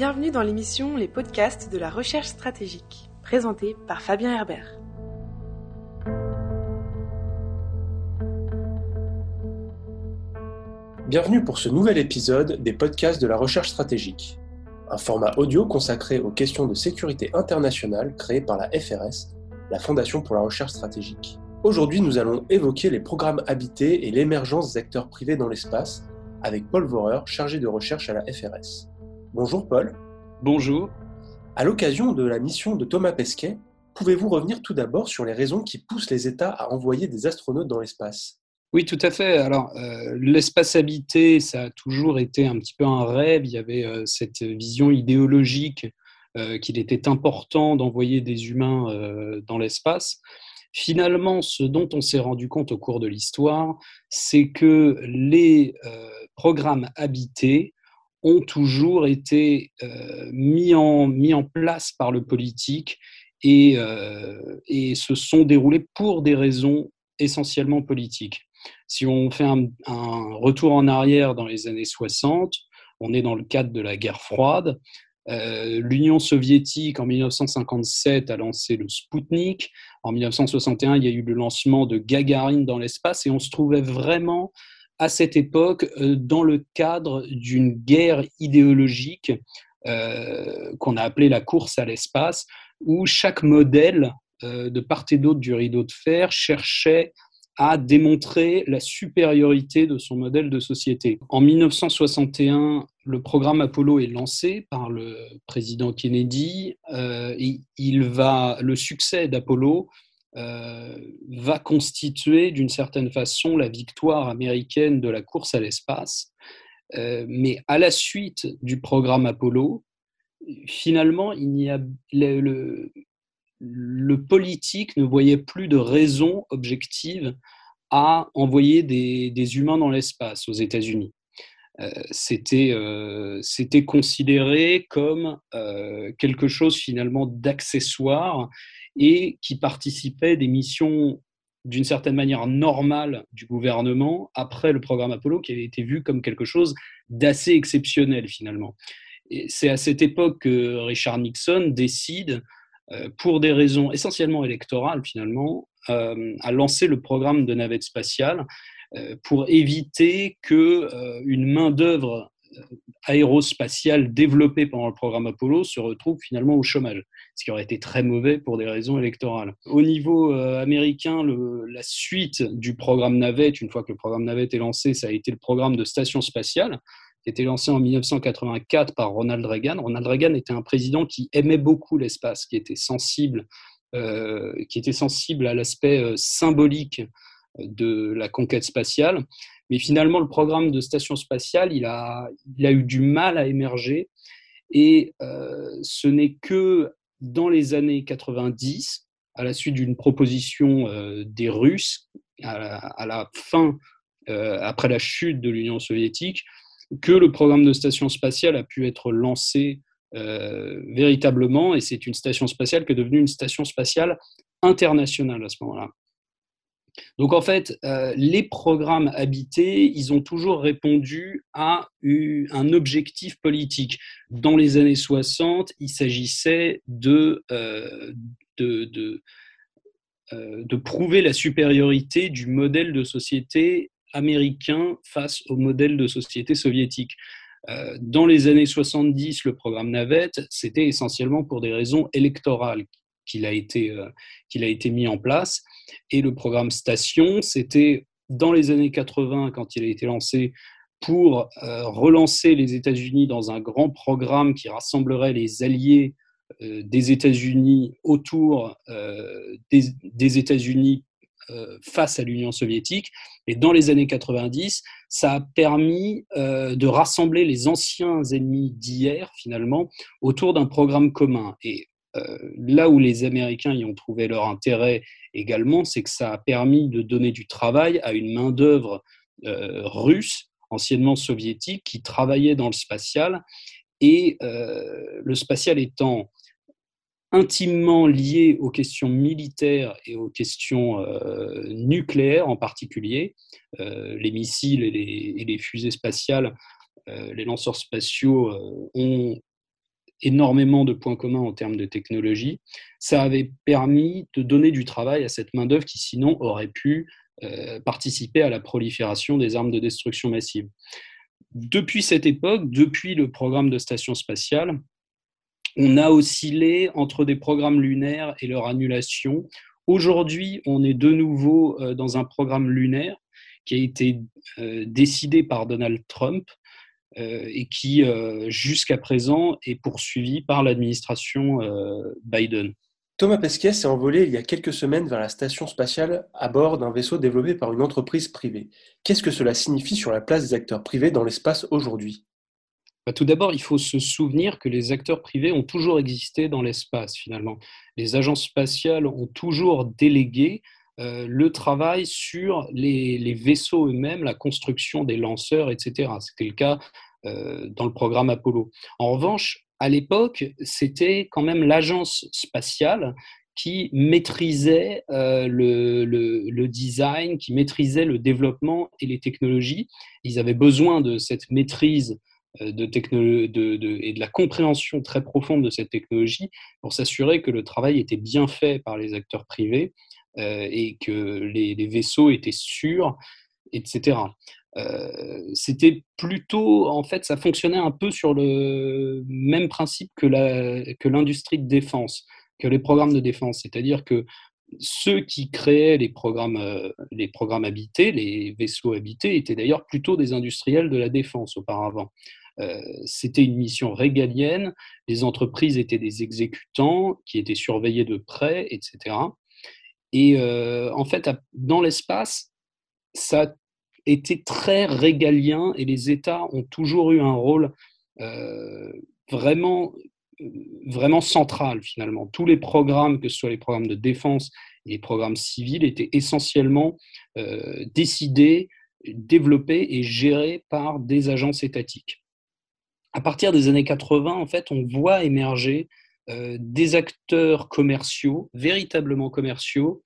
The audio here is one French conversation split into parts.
Bienvenue dans l'émission Les podcasts de la recherche stratégique, présentée par Fabien Herbert. Bienvenue pour ce nouvel épisode des podcasts de la recherche stratégique, un format audio consacré aux questions de sécurité internationale créé par la FRS, la Fondation pour la recherche stratégique. Aujourd'hui, nous allons évoquer les programmes habités et l'émergence des acteurs privés dans l'espace avec Paul Vorer, chargé de recherche à la FRS. Bonjour Paul. Bonjour. À l'occasion de la mission de Thomas Pesquet, pouvez-vous revenir tout d'abord sur les raisons qui poussent les États à envoyer des astronautes dans l'espace? Oui, tout à fait. Alors, euh, l'espace habité, ça a toujours été un petit peu un rêve. Il y avait euh, cette vision idéologique euh, qu'il était important d'envoyer des humains dans l'espace. Finalement, ce dont on s'est rendu compte au cours de l'histoire, c'est que les programmes habités ont toujours été mis, en, mis en place par le politique et, et se sont déroulés pour des raisons essentiellement politiques. Si on fait un, retour en arrière dans les années 60, on est dans le cadre de la guerre froide. Euh, L'Union soviétique, en 1957, a lancé le Sputnik. En 1961, il y a eu le lancement de Gagarine dans l'espace et on se trouvait vraiment à cette époque euh, dans le cadre d'une guerre idéologique euh, qu'on a appelée la course à l'espace, où chaque modèle de part et d'autre du rideau de fer cherchait a démontré la supériorité de son modèle de société. En 1961, le programme Apollo est lancé par le président Kennedy euh, et il va, le succès d'Apollo euh, va constituer d'une certaine façon la victoire américaine de la course à l'espace. Euh, mais à la suite du programme Apollo, finalement, il a le, le politique ne voyait plus de raison objective à envoyer des, humains dans l'espace aux États-Unis. Euh, euh, c'était considéré comme euh, quelque chose finalement d'accessoire et qui participait des missions d'une certaine manière normales du gouvernement après le programme Apollo qui avait été vu comme quelque chose d'assez exceptionnel finalement. C'est à cette époque que Richard Nixon décide euh, pour des raisons essentiellement électorales finalement, euh, a lancé le programme de navette spatiale euh, pour éviter que une main d'œuvre aérospatiale développée pendant le programme Apollo se retrouve finalement au chômage, ce qui aurait été très mauvais pour des raisons électorales. Au niveau américain, la suite du programme navette, une fois que le programme navette est lancé, ça a été le programme de station spatiale, qui était lancé en 1984 par Ronald Reagan. Ronald Reagan était un président qui aimait beaucoup l'espace, qui était sensible, euh, qui était sensible à l'aspect euh, symbolique de la conquête spatiale. Mais finalement, le programme de station spatiale, il a, il a eu du mal à émerger. Et euh, ce n'est que dans les années 90, à la suite d'une proposition des Russes, à la, fin, après la chute de l'Union soviétique, que le programme de station spatiale a pu être lancé euh, véritablement, et c'est une station spatiale qui est devenue une station spatiale internationale à ce moment-là. Donc en fait, euh, les programmes habités, ils ont toujours répondu à un objectif politique. Dans les années 60, il s'agissait de, euh, de, de, de, prouver la supériorité du modèle de société américain face au modèle de société soviétique. Euh, dans les années 70, le programme Navette, c'était essentiellement pour des raisons électorales qu'il a, euh, qu'il a été mis en place. Et le programme Station, c'était dans les années 80, quand il a été lancé, pour euh, relancer les États-Unis dans un grand programme qui rassemblerait les alliés des États-Unis autour des, des États-Unis euh, face à l'Union soviétique. Et dans les années 90, ça a permis euh, de rassembler les anciens ennemis d'hier, finalement, autour d'un programme commun. Euh, là où les Américains y ont trouvé leur intérêt également, c'est que ça a permis de donner du travail à une main-d'œuvre russe, anciennement soviétique, qui travaillait dans le spatial. Et le spatial étant intimement liées aux questions militaires et aux questions euh, nucléaires en particulier. Euh, les missiles et les, fusées spatiales, euh, les lanceurs spatiaux ont énormément de points communs en termes de technologie, ça avait permis de donner du travail à cette main-d'œuvre qui sinon aurait pu euh, participer à la prolifération des armes de destruction massive. Depuis cette époque, depuis le programme de station spatiale, on a oscillé entre des programmes lunaires et leur annulation. Aujourd'hui, on est de nouveau euh, dans un programme lunaire qui a été euh, décidé par Donald Trump et qui, jusqu'à présent, est poursuivi par l'administration Biden. Thomas Pesquet s'est envolé il y a quelques semaines vers la station spatiale à bord d'un vaisseau développé par une entreprise privée. Qu'est-ce que cela signifie sur la place des acteurs privés dans l'espace aujourd'hui? Bah, Tout d'abord, il faut se souvenir que les acteurs privés ont toujours existé dans l'espace finalement. Les agences spatiales ont toujours délégué euh, le travail sur les, vaisseaux eux-mêmes, la construction des lanceurs, etc. C'était le cas euh, dans le programme Apollo. En revanche, à l'époque, c'était quand même l'agence spatiale qui maîtrisait euh, le, design, qui maîtrisait le développement et les technologies. Ils avaient besoin de cette maîtrise de et de la compréhension très profonde de cette technologie pour s'assurer que le travail était bien fait par les acteurs privés et que les, vaisseaux étaient sûrs, etc. Euh, c'était plutôt, en fait, ça fonctionnait un peu sur le même principe que l'industrie de défense, que les programmes de défense. C'est-à-dire que ceux qui créaient les programmes, euh, les programmes habités, les vaisseaux habités, étaient d'ailleurs plutôt des industriels de la défense auparavant. Euh, c'était une mission régalienne, les entreprises étaient des exécutants qui étaient surveillés de près, etc. Et en fait, dans l'espace, ça était très régalien et les États ont toujours eu un rôle euh, vraiment, vraiment central finalement. Tous les programmes, que ce soit les programmes de défense et les programmes civils, étaient essentiellement euh, décidés, développés et gérés par des agences étatiques. À partir des années 80, en fait, on voit émerger euh, des acteurs commerciaux, véritablement commerciaux,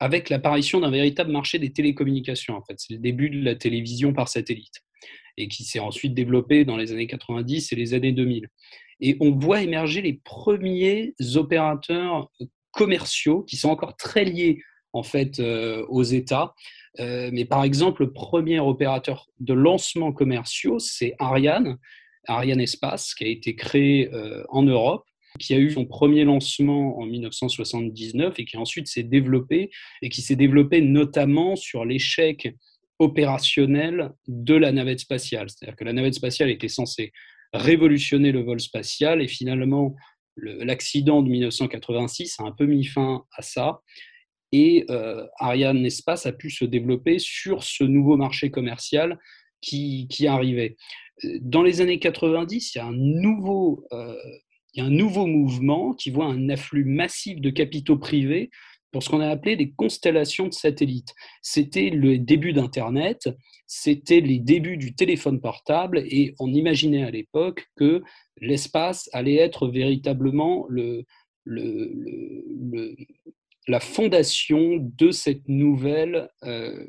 avec l'apparition d'un véritable marché des télécommunications. En fait, c'est le début de la télévision par satellite et qui s'est ensuite développé dans les années 90 et les années 2000. Et on voit émerger les premiers opérateurs commerciaux qui sont encore très liés en fait euh, aux États. Euh, mais par exemple, le premier opérateur de lancement commerciaux, c'est Ariane, Ariane Espace, qui a été créé euh, en Europe qui a eu son premier lancement en 1979 et qui ensuite s'est développé et qui s'est développé notamment sur l'échec opérationnel de la navette spatiale. C'est-à-dire que la navette spatiale était censée révolutionner le vol spatial et finalement l'accident de 1986 a un peu mis fin à ça et euh, Ariane Espace a pu se développer sur ce nouveau marché commercial qui, arrivait. Dans les années 90, il y a un nouveau euh, il y a un nouveau mouvement qui voit un afflux massif de capitaux privés pour ce qu'on a appelé des constellations de satellites. C'était le début d'Internet, c'était les débuts du téléphone portable et on imaginait à l'époque que l'espace allait être véritablement le, la fondation de cette nouvelle euh,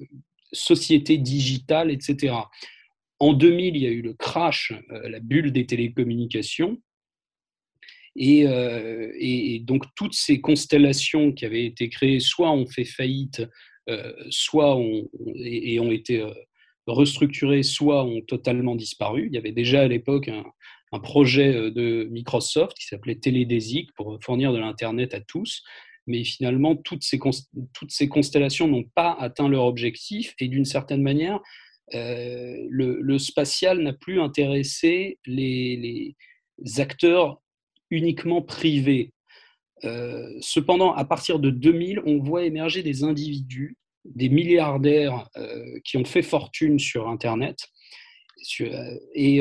société digitale, etc. En 2000, il y a eu le crash, euh, la bulle des télécommunications, euh, et, donc toutes ces constellations qui avaient été créées, soit ont fait faillite, euh, soit ont, et, ont été euh, restructurées, soit ont totalement disparu. Il y avait déjà à l'époque un, projet de Microsoft qui s'appelait Télédésic pour fournir de l'Internet à tous. Mais finalement, toutes ces, toutes ces constellations n'ont pas atteint leur objectif et d'une certaine manière, le, spatial n'a plus intéressé les, les acteurs uniquement privé. Euh, cependant, à partir de 2000, on voit émerger des individus, des milliardaires euh, qui ont fait fortune sur Internet, euh, et,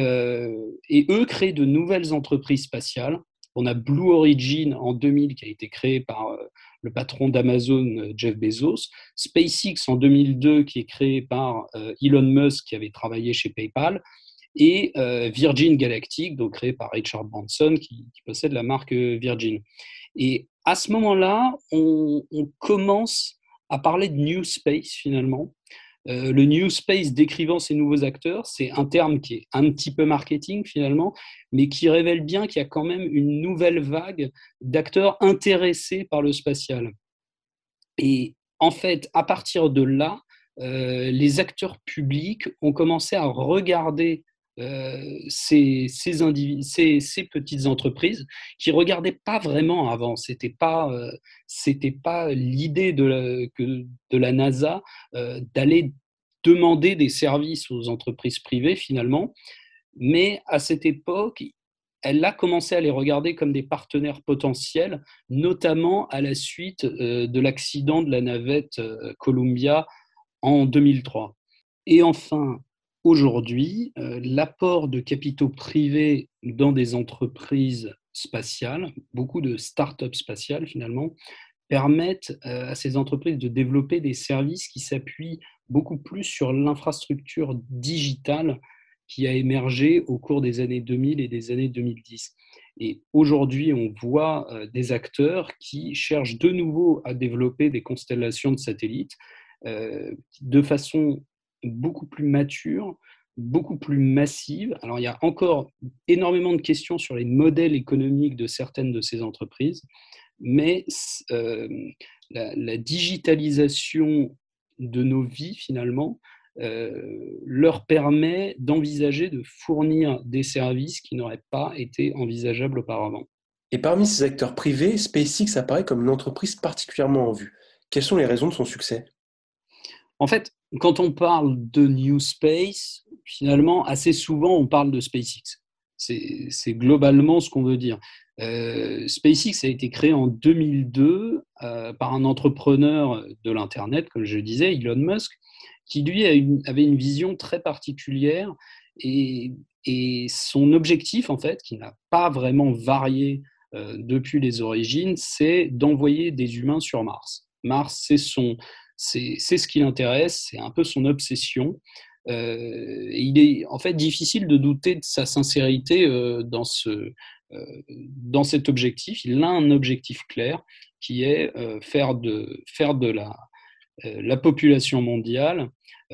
et, eux créent de nouvelles entreprises spatiales. On a Blue Origin en 2000 qui a été créé par le patron d'Amazon, Jeff Bezos. SpaceX en 2002 qui est créé par Elon Musk qui avait travaillé chez PayPal et euh, Virgin Galactic, donc créé par Richard Branson, qui, possède la marque euh, Virgin. Et à ce moment-là, on, commence à parler de New Space finalement. le New Space décrivant ces nouveaux acteurs, c'est un terme qui est un petit peu marketing finalement, mais qui révèle bien qu'il y a quand même une nouvelle vague d'acteurs intéressés par le spatial. Et en fait, à partir de là, les acteurs publics ont commencé à regarder euh, ces, petites entreprises qui regardaient pas vraiment avant. C'était pas, euh, c'était pas l'idée de la, de la NASA euh, d'aller demander des services aux entreprises privées finalement, mais à cette époque, elle a commencé à les regarder comme des partenaires potentiels, notamment à la suite de l'accident de la navette Columbia en 2003. Et enfin, aujourd'hui, euh, l'apport de capitaux privés dans des entreprises spatiales, beaucoup de start-up spatiales finalement, permettent euh, à ces entreprises de développer des services qui s'appuient beaucoup plus sur l'infrastructure digitale qui a émergé au cours des années 2000 et des années 2010. Et aujourd'hui, on voit euh, des acteurs qui cherchent de nouveau à développer des constellations de satellites de façon beaucoup plus mature, beaucoup plus massive. Alors, il y a encore énormément de questions sur les modèles économiques de certaines de ces entreprises, mais euh, la, digitalisation de nos vies, finalement, euh, leur permet d'envisager de fournir des services qui n'auraient pas été envisageables auparavant. Et parmi ces acteurs privés, SpaceX apparaît comme une entreprise particulièrement en vue. Quelles sont les raisons de son succès? En fait, quand on parle de New Space, finalement, assez souvent, on parle de SpaceX. C'est globalement ce qu'on veut dire. Euh, SpaceX a été créé en 2002 euh, par un entrepreneur de l'Internet, comme je disais, Elon Musk, qui lui avait une vision très particulière et, son objectif, en fait, qui n'a pas vraiment varié euh, depuis les origines, c'est d'envoyer des humains sur Mars. Mars, c'est son, c'est ce qui l'intéresse, c'est un peu son obsession. Euh, il est en fait difficile de douter de sa sincérité euh, dans, ce, euh, dans cet objectif. Il a un objectif clair qui est faire de, faire de la, la population mondiale,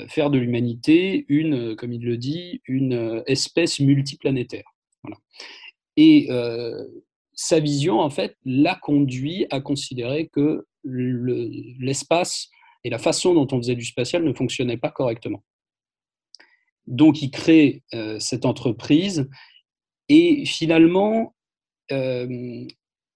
faire de l'humanité une, comme il le dit, une espèce multiplanétaire. Voilà. Et sa vision, en fait, l'a conduit à considérer que l'espace et la façon dont on faisait du spatial ne fonctionnait pas correctement. Donc, il crée euh, cette entreprise et finalement, euh,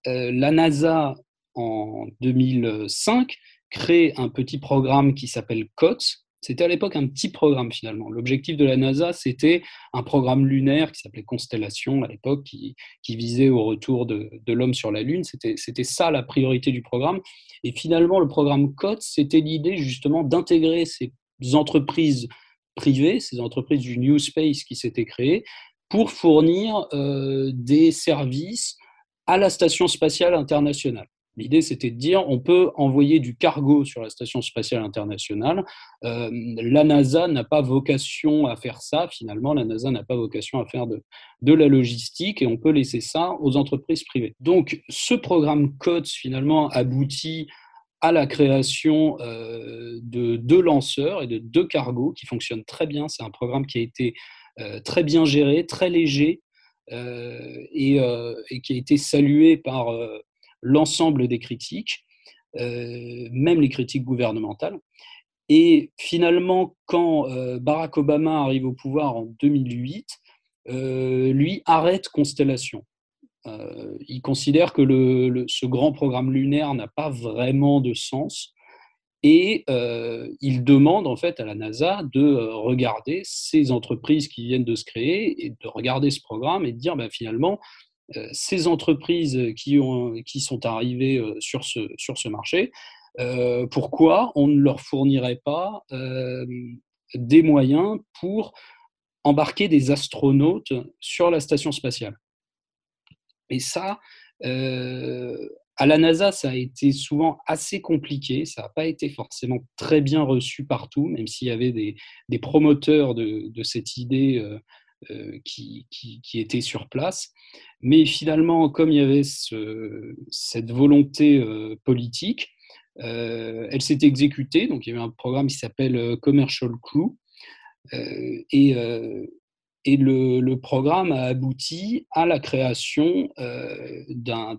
euh, la NASA, en 2005, crée un petit programme qui s'appelle COTS, c'était à l'époque un petit programme finalement. L'objectif de la NASA, c'était un programme lunaire qui s'appelait Constellation à l'époque, qui, visait au retour de, l'homme sur la Lune. C'était ça la priorité du programme. Et finalement, le programme COTS, c'était l'idée justement d'intégrer ces entreprises privées, ces entreprises du New Space qui s'étaient créées, pour fournir euh, des services à la Station spatiale internationale. L'idée, c'était de dire on peut envoyer du cargo sur la Station spatiale internationale. Euh, la NASA n'a pas vocation à faire ça, finalement. La NASA n'a pas vocation à faire de, de, la logistique et on peut laisser ça aux entreprises privées. Donc, ce programme COTS, finalement, aboutit à la création euh, de deux lanceurs et de deux cargos qui fonctionnent très bien. C'est un programme qui a été euh, très bien géré, très léger et, et, qui a été salué par l'ensemble des critiques, euh, même les critiques gouvernementales. Et finalement, quand euh, Barack Obama arrive au pouvoir en 2008, euh, lui arrête Constellation. il considère que ce grand programme lunaire n'a pas vraiment de sens et il demande en fait à la NASA de regarder ces entreprises qui viennent de se créer et de regarder ce programme et de dire ben, finalement ces entreprises qui, ont, qui sont arrivées euh, sur ce, sur ce marché, euh, pourquoi on ne leur fournirait pas des moyens pour embarquer des astronautes sur la station spatiale? Et ça, à la NASA, ça a été souvent assez compliqué, ça n'a pas été forcément très bien reçu partout, même s'il y avait des, des promoteurs de, cette idée euh, qui, qui, étaient sur place. Mais finalement, comme il y avait cette volonté euh, politique, elle s'est exécutée, donc il y avait un programme qui s'appelle Commercial Crew, et, et le, programme a abouti à la création d'un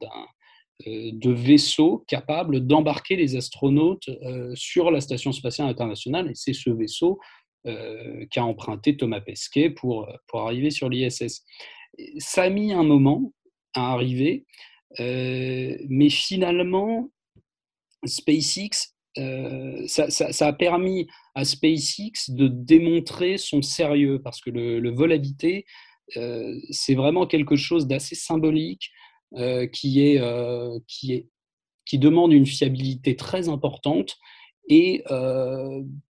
de vaisseaux capables d'embarquer les astronautes sur la Station spatiale internationale. Et c'est ce vaisseau qu'a emprunté Thomas Pesquet pour, pour arriver sur l'ISS. Ça a mis un moment à arriver, mais finalement, SpaceX, ça, a permis à SpaceX de démontrer son sérieux, parce que le, vol habité, c'est vraiment quelque chose d'assez symbolique, qui, est, qui, est, qui demande une fiabilité très importante et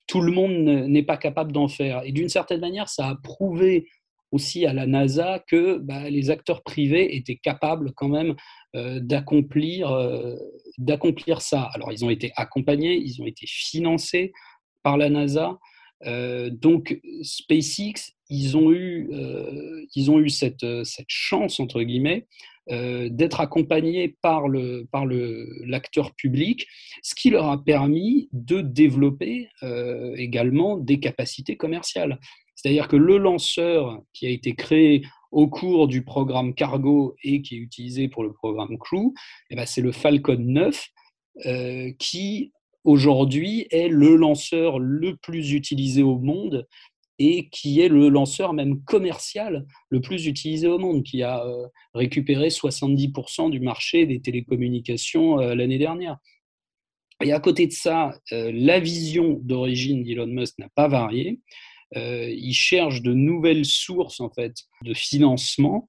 tout le monde n'est pas capable d'en faire. Et d'une certaine manière, ça a prouvé aussi à la NASA que bah, les acteurs privés étaient capables quand même d'accomplir d'accomplir ça. Alors ils ont été accompagnés, ils ont été financés par la NASA. donc SpaceX, ils ont eu, ils ont eu cette chance entre guillemets euh, d'être accompagnés par le par le l'acteur public, ce qui leur a permis de développer euh, également des capacités commerciales. C'est-à-dire que le lanceur qui a été créé au cours du programme Cargo et qui est utilisé pour le programme Crew, eh ben c'est le Falcon 9 euh, qui aujourd'hui est le lanceur le plus utilisé au monde et qui est le lanceur même commercial le plus utilisé au monde, qui a euh, récupéré 70% du marché des télécommunications euh, l'année dernière. Et à côté de ça, euh, la vision d'origine d'Elon Musk n'a pas varié. il cherche de nouvelles sources en fait de financement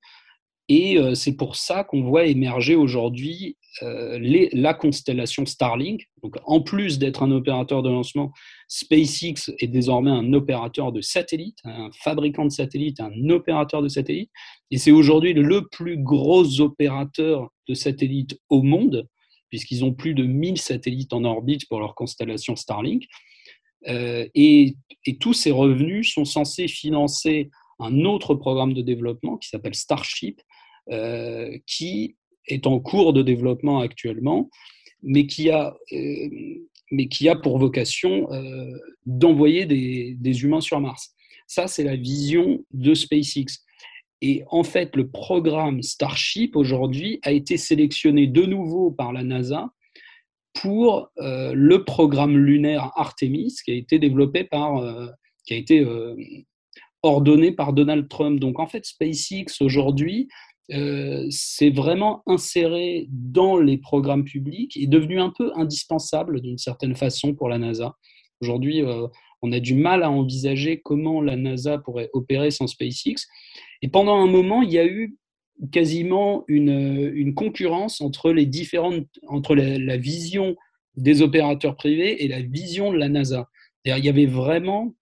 et c'est pour ça qu'on voit émerger aujourd'hui la constellation Starlink. Donc, en plus d'être un opérateur de lancement, SpaceX est désormais un opérateur de satellite, un fabricant de satellites, un opérateur de satellites. Et c'est aujourd'hui le plus gros opérateur de satellites au monde, puisqu'ils ont plus de 1000 satellites en orbite pour leur constellation Starlink. et, et tous ces revenus sont censés financer un autre programme de développement qui s'appelle Starship, euh, qui est en cours de développement actuellement, mais qui a, euh, mais qui a pour vocation euh, d'envoyer des, des, humains sur Mars. Ça, c'est la vision de SpaceX. Et en fait, le programme Starship aujourd'hui a été sélectionné de nouveau par la NASA pour le programme lunaire Artemis qui a été développé par, qui a été ordonné par Donald Trump. Donc en fait, SpaceX aujourd'hui euh, c'est vraiment inséré dans les programmes publics et devenu un peu indispensable d'une certaine façon pour la NASA. Aujourd'hui, euh, on a du mal à envisager comment la NASA pourrait opérer sans SpaceX. Et pendant un moment, il y a eu quasiment une, concurrence entre les différentes, entre la, vision des opérateurs privés et la vision de la NASA. Il y avait vraiment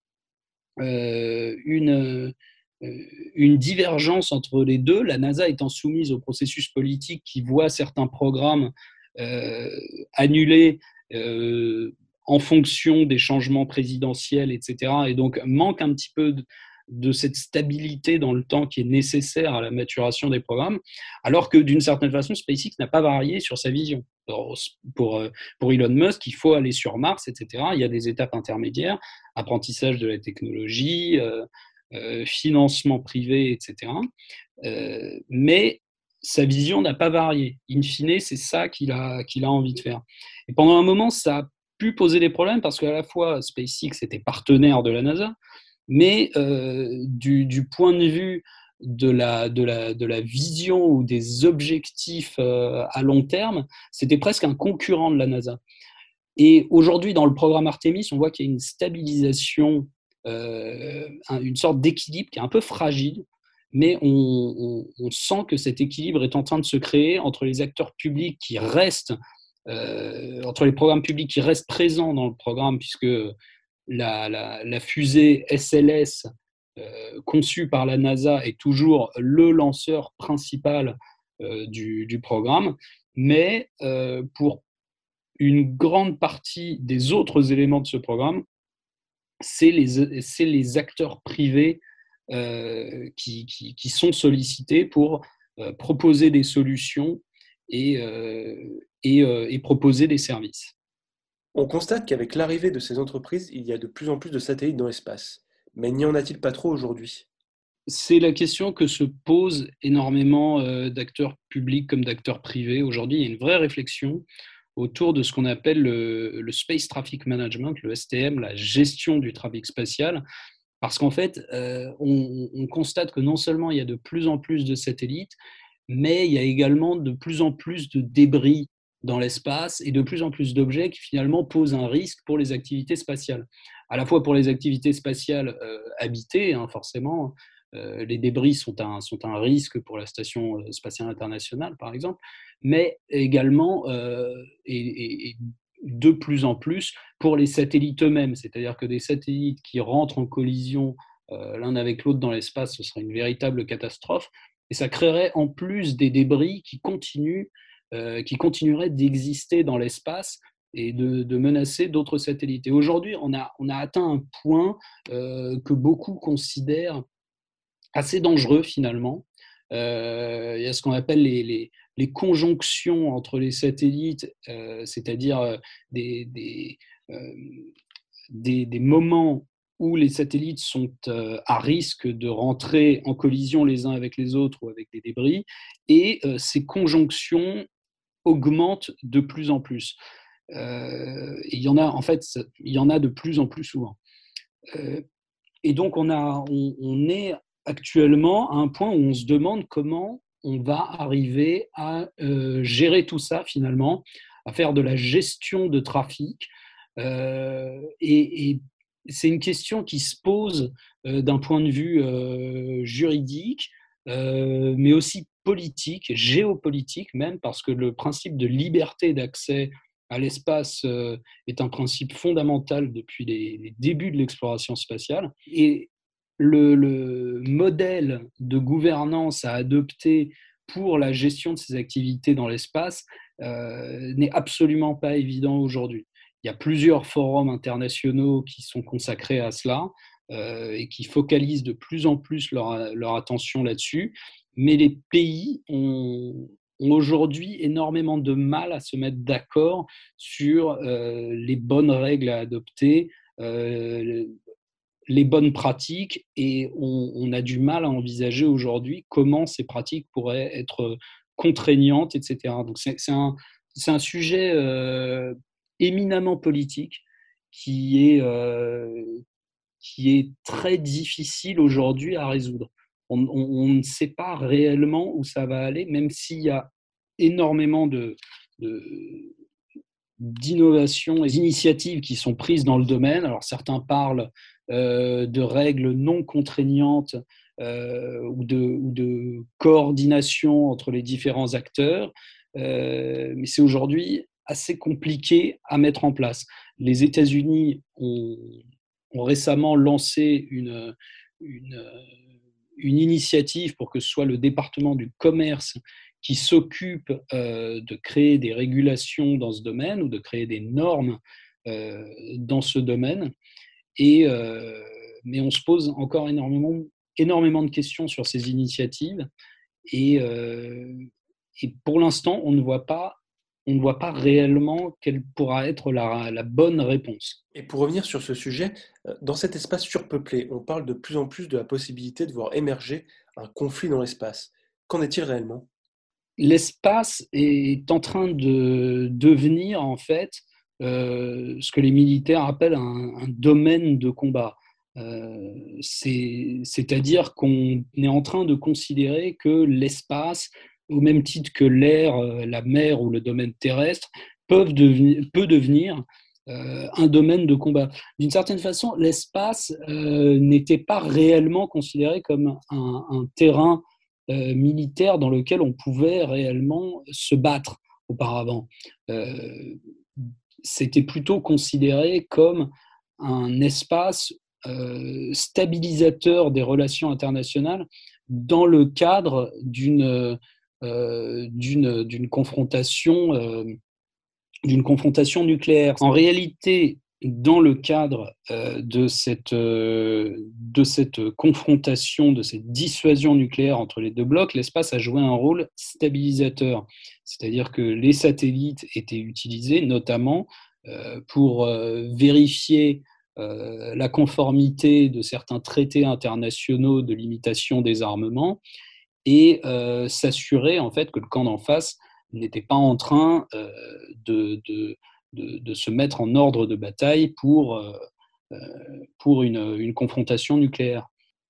euh, une, une divergence entre les deux, la NASA étant soumise au processus politique qui voit certains programmes euh, annulés euh, en fonction des changements présidentiels, etc. Et donc manque un petit peu de, cette stabilité dans le temps qui est nécessaire à la maturation des programmes, alors que d'une certaine façon, SpaceX n'a pas varié sur sa vision. Pour, pour Elon Musk, il faut aller sur Mars, etc. Il y a des étapes intermédiaires, apprentissage de la technologie, euh, financement privé, etc. Euh, mais sa vision n'a pas varié. In fine, c'est ça qu'il a, qu'il a envie de faire. Et pendant un moment, ça a pu poser des problèmes parce qu'à la fois SpaceX était partenaire de la NASA, mais euh, du, point de vue de la, de, la, de la vision ou des objectifs à long terme, c'était presque un concurrent de la NASA. Et aujourd'hui, dans le programme Artemis, on voit qu'il y a une stabilisation euh, une sorte d'équilibre qui est un peu fragile, mais on, sent que cet équilibre est en train de se créer entre les acteurs publics qui restent, euh, entre les programmes publics qui restent présents dans le programme, puisque la, fusée SLS euh, conçue par la NASA est toujours le lanceur principal du, programme, mais pour une grande partie des autres éléments de ce programme, c'est les, les, acteurs privés euh, qui, qui, sont sollicités pour euh, proposer des solutions et, euh, et, proposer des services. On constate qu'avec l'arrivée de ces entreprises, il y a de plus en plus de satellites dans l'espace. Mais n'y en a-t-il pas trop aujourd'hui? C'est la question que se posent énormément d'acteurs publics comme d'acteurs privés. Aujourd'hui, il y a une vraie réflexion autour de ce qu'on appelle le, Space Traffic Management, le STM, la gestion du trafic spatial. Parce qu'en fait, euh, on, constate que non seulement il y a de plus en plus de satellites, mais il y a également de plus en plus de débris dans l'espace et de plus en plus d'objets qui finalement posent un risque pour les activités spatiales. À la fois pour les activités spatiales euh, habitées, hein, forcément, les débris sont un, sont un risque pour la Station spatiale internationale, par exemple, mais également et, de plus en plus pour les satellites eux-mêmes. C'est-à-dire que des satellites qui rentrent en collision euh, l'un avec l'autre dans l'espace, ce serait une véritable catastrophe. Et ça créerait en plus des débris qui, continuent, euh, qui continueraient d'exister dans l'espace et de, menacer d'autres satellites. Et aujourd'hui, on a, on a atteint un point euh, que beaucoup considèrent assez dangereux finalement. il y a ce qu'on appelle les, conjonctions entre les satellites, euh, c'est-à-dire euh, euh, des, moments où les satellites sont à risque de rentrer en collision les uns avec les autres ou avec des débris, et ces conjonctions augmentent de plus en plus. il y en a, en fait, il y en a de plus en plus souvent. et donc, on, a, on est actuellement à un point où on se demande comment on va arriver à euh, gérer tout ça finalement, à faire de la gestion de trafic. Euh, et, c'est une question qui se pose euh, d'un point de vue juridique, mais aussi politique, géopolitique même, parce que le principe de liberté d'accès à l'espace est un principe fondamental depuis les, les débuts de l'exploration spatiale. Et le, modèle de gouvernance à adopter pour la gestion de ces activités dans l'espace euh, n'est absolument pas évident aujourd'hui. Il y a plusieurs forums internationaux qui sont consacrés à cela euh, et qui focalisent de plus en plus leur, attention là-dessus. Mais les pays ont, aujourd'hui énormément de mal à se mettre d'accord sur euh, les bonnes règles à adopter, les bonnes pratiques et on, a du mal à envisager aujourd'hui comment ces pratiques pourraient être contraignantes, etc. Donc c'est un, un, sujet euh, éminemment politique qui est, euh, qui est très difficile aujourd'hui à résoudre. On, ne sait pas réellement où ça va aller, même s'il y a énormément de, d'innovations et d'initiatives qui sont prises dans le domaine. Alors certains parlent de règles non contraignantes euh, ou, de, coordination entre les différents acteurs, euh, mais c'est aujourd'hui assez compliqué à mettre en place. Les États-Unis ont, récemment lancé une, initiative pour que ce soit le département du commerce qui s'occupe de créer des régulations dans ce domaine ou de créer des normes dans ce domaine. Et, euh, mais on se pose encore énormément, énormément de questions sur ces initiatives. Et, euh, et pour l'instant, on ne voit pas on ne voit pas réellement quelle pourra être la, la, bonne réponse. Et pour revenir sur ce sujet, euh, dans cet espace surpeuplé, on parle de plus en plus de la possibilité de voir émerger un conflit dans l'espace. Qu'en est-il réellement? L'espace est en train de devenir en fait euh, ce que les militaires appellent un, domaine de combat. Euh, c'est-à-dire qu'on est en train de considérer que l'espace, au même titre que l'air, euh, la mer ou le domaine terrestre, peut devenir un domaine de combat. D'une certaine façon, l'espace n'était pas réellement considéré comme un terrain militaire dans lequel on pouvait réellement se battre auparavant c'était plutôt considéré comme un espace euh, stabilisateur des relations internationales dans le cadre d'une euh, d'une confrontation euh, d'une confrontation nucléaire. En réalité, dans le cadre de cette, de cette confrontation, de cette dissuasion nucléaire entre les deux blocs, l'espace a joué un rôle stabilisateur. C'est-à-dire que les satellites étaient utilisés notamment pour vérifier la conformité de certains traités internationaux de limitation des armements et s'assurer en fait que le camp d'en face n'était pas en train de, se mettre en ordre de bataille pour une, confrontation nucléaire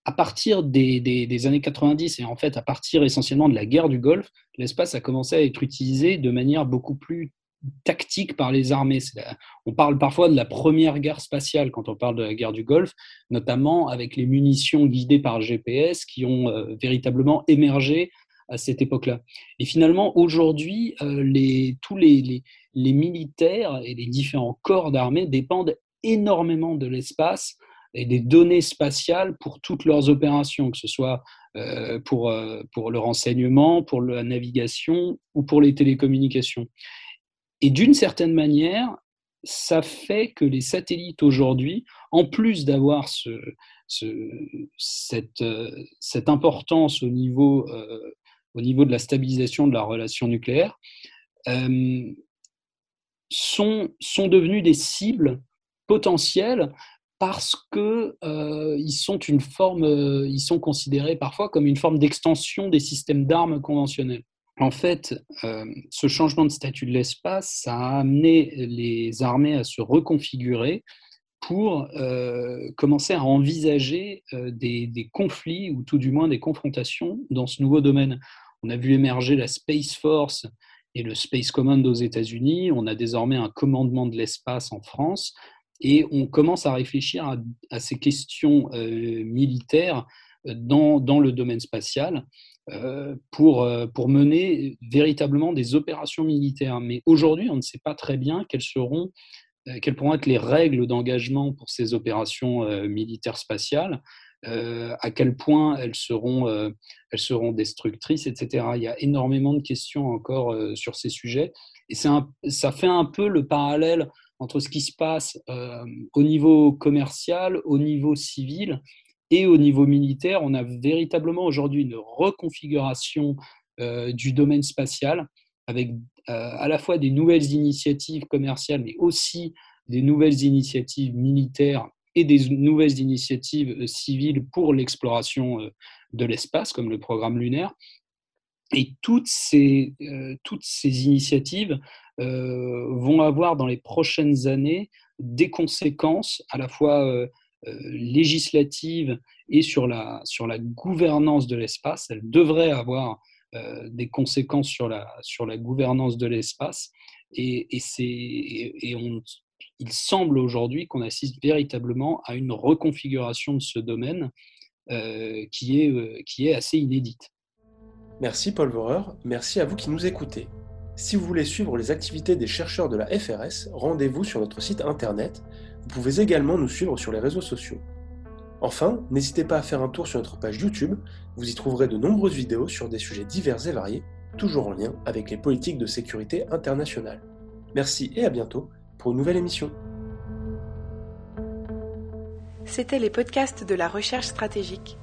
à partir des, années 90 et en fait à partir essentiellement de la guerre du Golfe, l'espace a commencé à être utilisé de manière beaucoup plus tactique par les armées. on parle parfois de la première guerre spatiale quand on parle de la guerre du Golfe, notamment avec les munitions guidées par GPS qui ont euh, véritablement émergé à cette époque-là. Et finalement, aujourd'hui, euh, tous les, militaires et les différents corps d'armée dépendent énormément de l'espace et des données spatiales pour toutes leurs opérations, que ce soit euh, pour, euh, pour le renseignement, pour la navigation ou pour les télécommunications. Et d'une certaine manière, ça fait que les satellites aujourd'hui, en plus d'avoir ce, cette, euh, cette, importance au niveau, au niveau de la stabilisation de la relation nucléaire, sont, sont devenus des cibles potentielles parce que euh, ils sont une forme, euh, ils sont considérés parfois comme une forme d'extension des systèmes d'armes conventionnels. En fait, euh, ce changement de statut de l'espace, ça a amené les armées à se reconfigurer pour commencer à envisager des, conflits ou tout du moins des confrontations dans ce nouveau domaine. On a vu émerger la Space Force et le Space Command aux États-Unis. On a désormais un commandement de l'espace en France et on commence à réfléchir à, ces questions euh, militaires dans, dans, le domaine spatial euh, pour, euh, pour mener véritablement des opérations militaires. Mais aujourd'hui, on ne sait pas très bien quelles seront quelles pourront être les règles d'engagement pour ces opérations militaires spatiales, à quel point elles seront, elles seront destructrices, etc. Il y a énormément de questions encore sur ces sujets. Et un, ça fait un peu le parallèle entre ce qui se passe euh, au niveau commercial, au niveau civil et au niveau militaire. On a véritablement aujourd'hui une reconfiguration euh, du domaine spatial avec euh, à la fois des nouvelles initiatives commerciales, mais aussi des nouvelles initiatives militaires et des nouvelles initiatives civiles pour l'exploration de l'espace, comme le programme lunaire. Et toutes ces, toutes ces initiatives vont avoir dans les prochaines années des conséquences à la fois euh, euh, législatives et sur la, sur la gouvernance de l'espace. Elles devraient avoir des conséquences sur la, sur la gouvernance de l'espace. Et, et, et on, il semble aujourd'hui qu'on assiste véritablement à une reconfiguration de ce domaine qui, est, qui est assez inédite. Merci Paul Vorer, merci à vous qui nous écoutez. Si vous voulez suivre les activités des chercheurs de la FRS, rendez-vous sur notre site internet. Vous pouvez également nous suivre sur les réseaux sociaux. Enfin, n'hésitez pas à faire un tour sur notre page YouTube, vous y trouverez de nombreuses vidéos sur des sujets divers et variés, toujours en lien avec les politiques de sécurité internationale. Merci et à bientôt pour une nouvelle émission. C'était les podcasts de la recherche stratégique,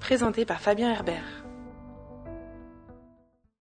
présentés par Fabien Herbert.